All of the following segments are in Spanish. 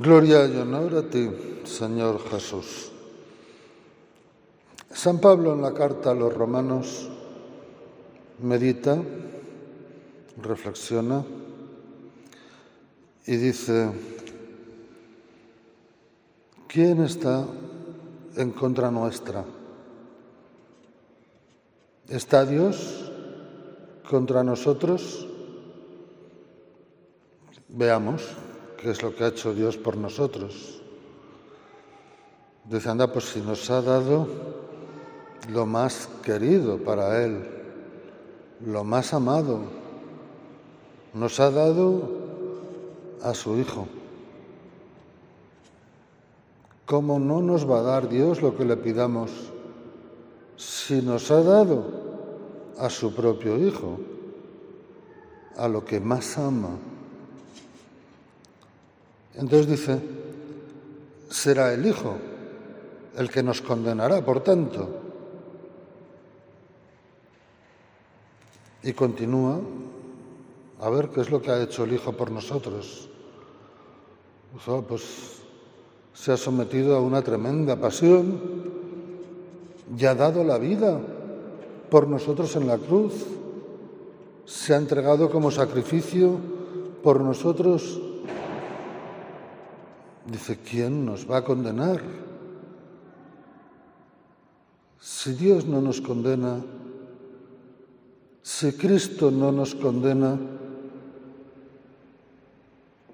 Gloria y honor a ti, Señor Jesús. San Pablo en la carta a los romanos medita, reflexiona y dice, ¿quién está en contra nuestra? ¿Está Dios contra nosotros? Veamos qué es lo que ha hecho Dios por nosotros. Dice, anda, pues si nos ha dado lo más querido para Él, lo más amado, nos ha dado a su Hijo. ¿Cómo no nos va a dar Dios lo que le pidamos si nos ha dado a su propio Hijo, a lo que más ama? Entonces dice, será el Hijo el que nos condenará, por tanto. Y continúa a ver qué es lo que ha hecho el Hijo por nosotros. Pues se ha sometido a una tremenda pasión y ha dado la vida por nosotros en la cruz. Se ha entregado como sacrificio por nosotros Dice, ¿quién nos va a condenar? Si Dios no nos condena, si Cristo no nos condena,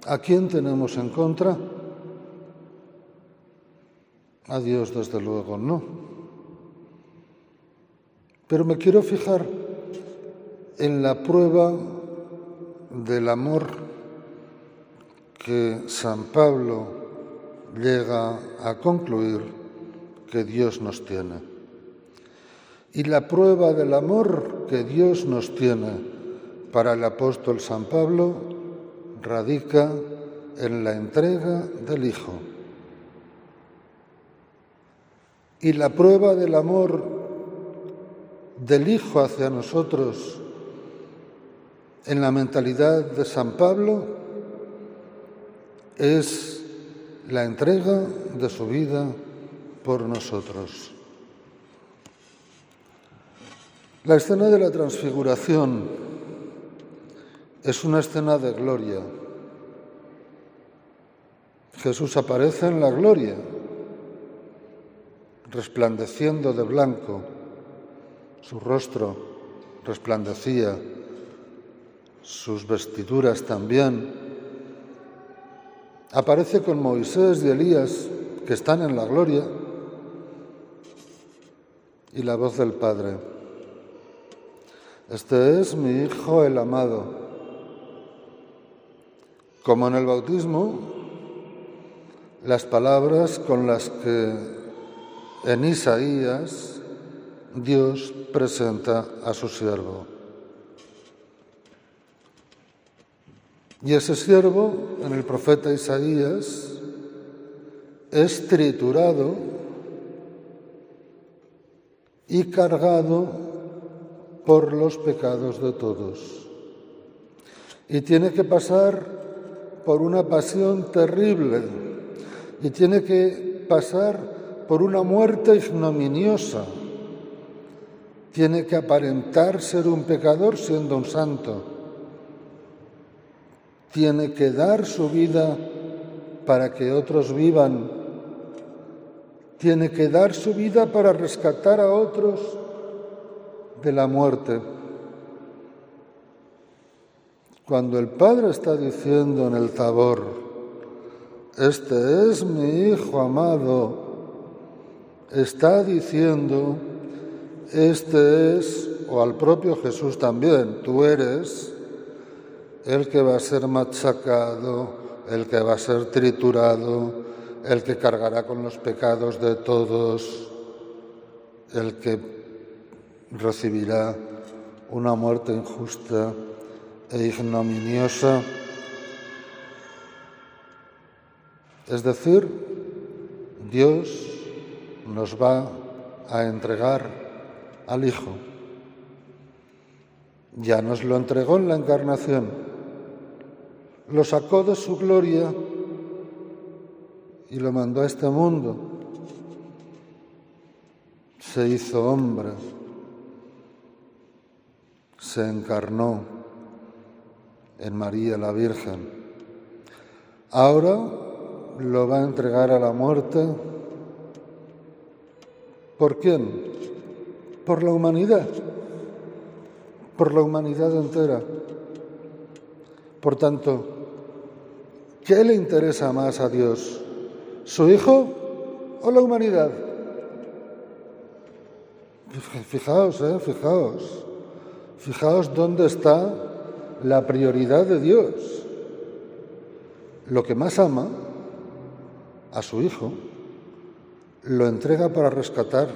¿a quién tenemos en contra? A Dios, desde luego, no. Pero me quiero fijar en la prueba del amor que San Pablo llega a concluir que Dios nos tiene. Y la prueba del amor que Dios nos tiene para el apóstol San Pablo radica en la entrega del Hijo. Y la prueba del amor del Hijo hacia nosotros en la mentalidad de San Pablo es la entrega de su vida por nosotros. La escena de la transfiguración es una escena de gloria. Jesús aparece en la gloria, resplandeciendo de blanco. Su rostro resplandecía, sus vestiduras también aparece con Moisés y Elías, que están en la gloria, y la voz del Padre. Este es mi Hijo el amado. Como en el bautismo, las palabras con las que en Isaías Dios presenta a su siervo. Y ese siervo, en el profeta Isaías, es triturado y cargado por los pecados de todos. Y tiene que pasar por una pasión terrible y tiene que pasar por una muerte ignominiosa. Tiene que aparentar ser un pecador siendo un santo tiene que dar su vida para que otros vivan, tiene que dar su vida para rescatar a otros de la muerte. Cuando el Padre está diciendo en el tabor, este es mi Hijo amado, está diciendo, este es, o al propio Jesús también, tú eres el que va a ser machacado, el que va a ser triturado, el que cargará con los pecados de todos, el que recibirá una muerte injusta e ignominiosa. Es decir, Dios nos va a entregar al Hijo. Ya nos lo entregó en la encarnación lo sacó de su gloria y lo mandó a este mundo. Se hizo hombre, se encarnó en María la Virgen. Ahora lo va a entregar a la muerte. ¿Por quién? Por la humanidad, por la humanidad entera. Por tanto, ¿qué le interesa más a Dios? ¿Su Hijo o la humanidad? Fijaos, eh, fijaos, fijaos dónde está la prioridad de Dios. Lo que más ama a su Hijo lo entrega para rescatar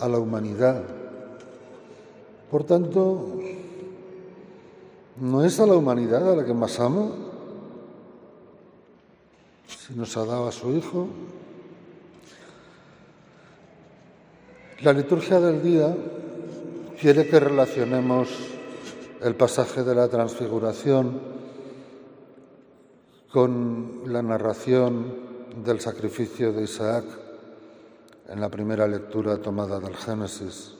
a la humanidad. Por tanto, ¿No es a la humanidad a la que más ama? Si nos ha dado a su Hijo. La liturgia del día quiere que relacionemos el pasaje de la transfiguración con la narración del sacrificio de Isaac en la primera lectura tomada del Génesis.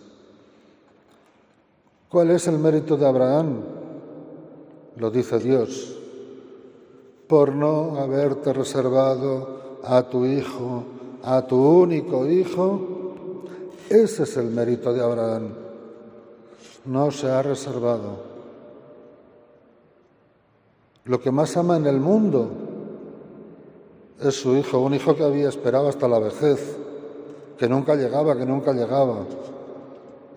¿Cuál es el mérito de Abraham? lo dice Dios, por no haberte reservado a tu hijo, a tu único hijo, ese es el mérito de Abraham. No se ha reservado. Lo que más ama en el mundo es su hijo, un hijo que había esperado hasta la vejez, que nunca llegaba, que nunca llegaba.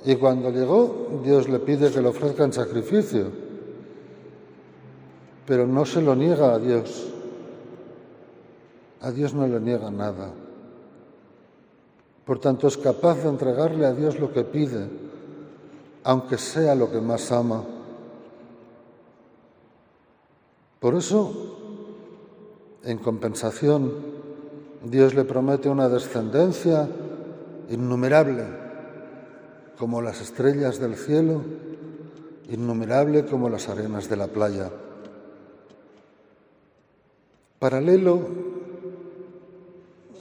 Y cuando llegó, Dios le pide que le ofrezca en sacrificio pero no se lo niega a Dios. A Dios no le niega nada. Por tanto, es capaz de entregarle a Dios lo que pide, aunque sea lo que más ama. Por eso, en compensación, Dios le promete una descendencia innumerable, como las estrellas del cielo, innumerable como las arenas de la playa. Paralelo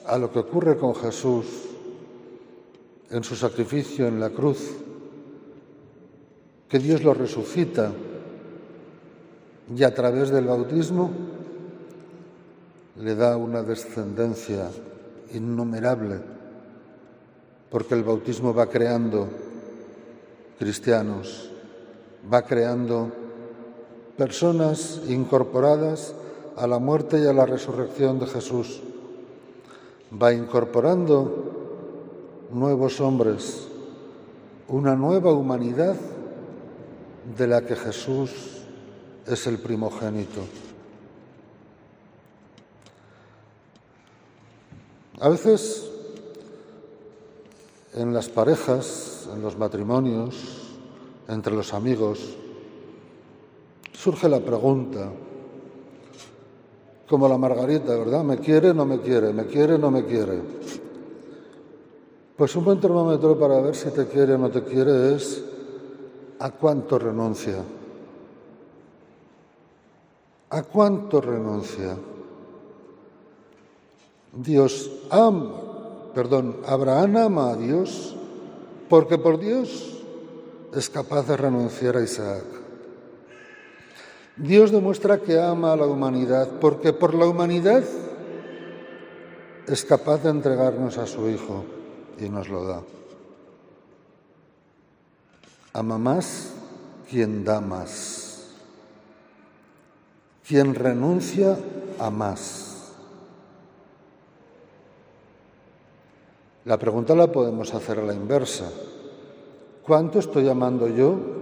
a lo que ocurre con Jesús en su sacrificio en la cruz, que Dios lo resucita y a través del bautismo le da una descendencia innumerable, porque el bautismo va creando cristianos, va creando personas incorporadas a la muerte y a la resurrección de Jesús. Va incorporando nuevos hombres, una nueva humanidad de la que Jesús es el primogénito. A veces en las parejas, en los matrimonios, entre los amigos, surge la pregunta, como la margarita, ¿verdad? ¿Me quiere, no me quiere? ¿Me quiere, no me quiere? Pues un buen termómetro para ver si te quiere o no te quiere es a cuánto renuncia. ¿A cuánto renuncia? Dios ama, perdón, Abraham ama a Dios porque por Dios es capaz de renunciar a Isaac. Dios demuestra que ama a la humanidad porque por la humanidad es capaz de entregarnos a su Hijo y nos lo da. Ama más quien da más, quien renuncia a más. La pregunta la podemos hacer a la inversa. ¿Cuánto estoy amando yo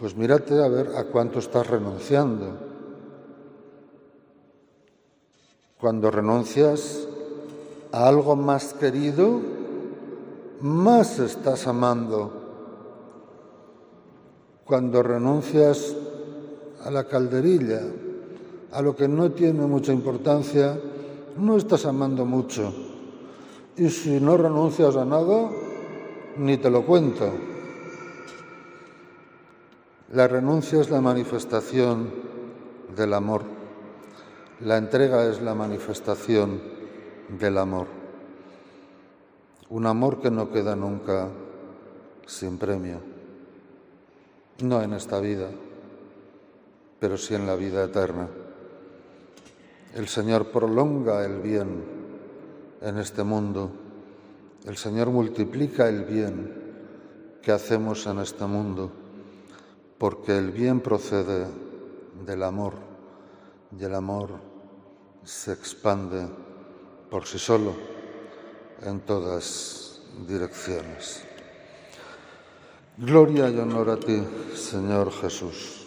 pues mírate a ver a cuánto estás renunciando. Cuando renuncias a algo más querido, más estás amando. Cuando renuncias a la calderilla, a lo que no tiene mucha importancia, no estás amando mucho. Y si no renuncias a nada, ni te lo cuento. La renuncia es la manifestación del amor. La entrega es la manifestación del amor. Un amor que no queda nunca sin premio. No en esta vida, pero sí en la vida eterna. El Señor prolonga el bien en este mundo. El Señor multiplica el bien que hacemos en este mundo, porque el bien procede del amor y el amor se expande por sí solo en todas direcciones. Gloria y honor a ti, Señor Jesús.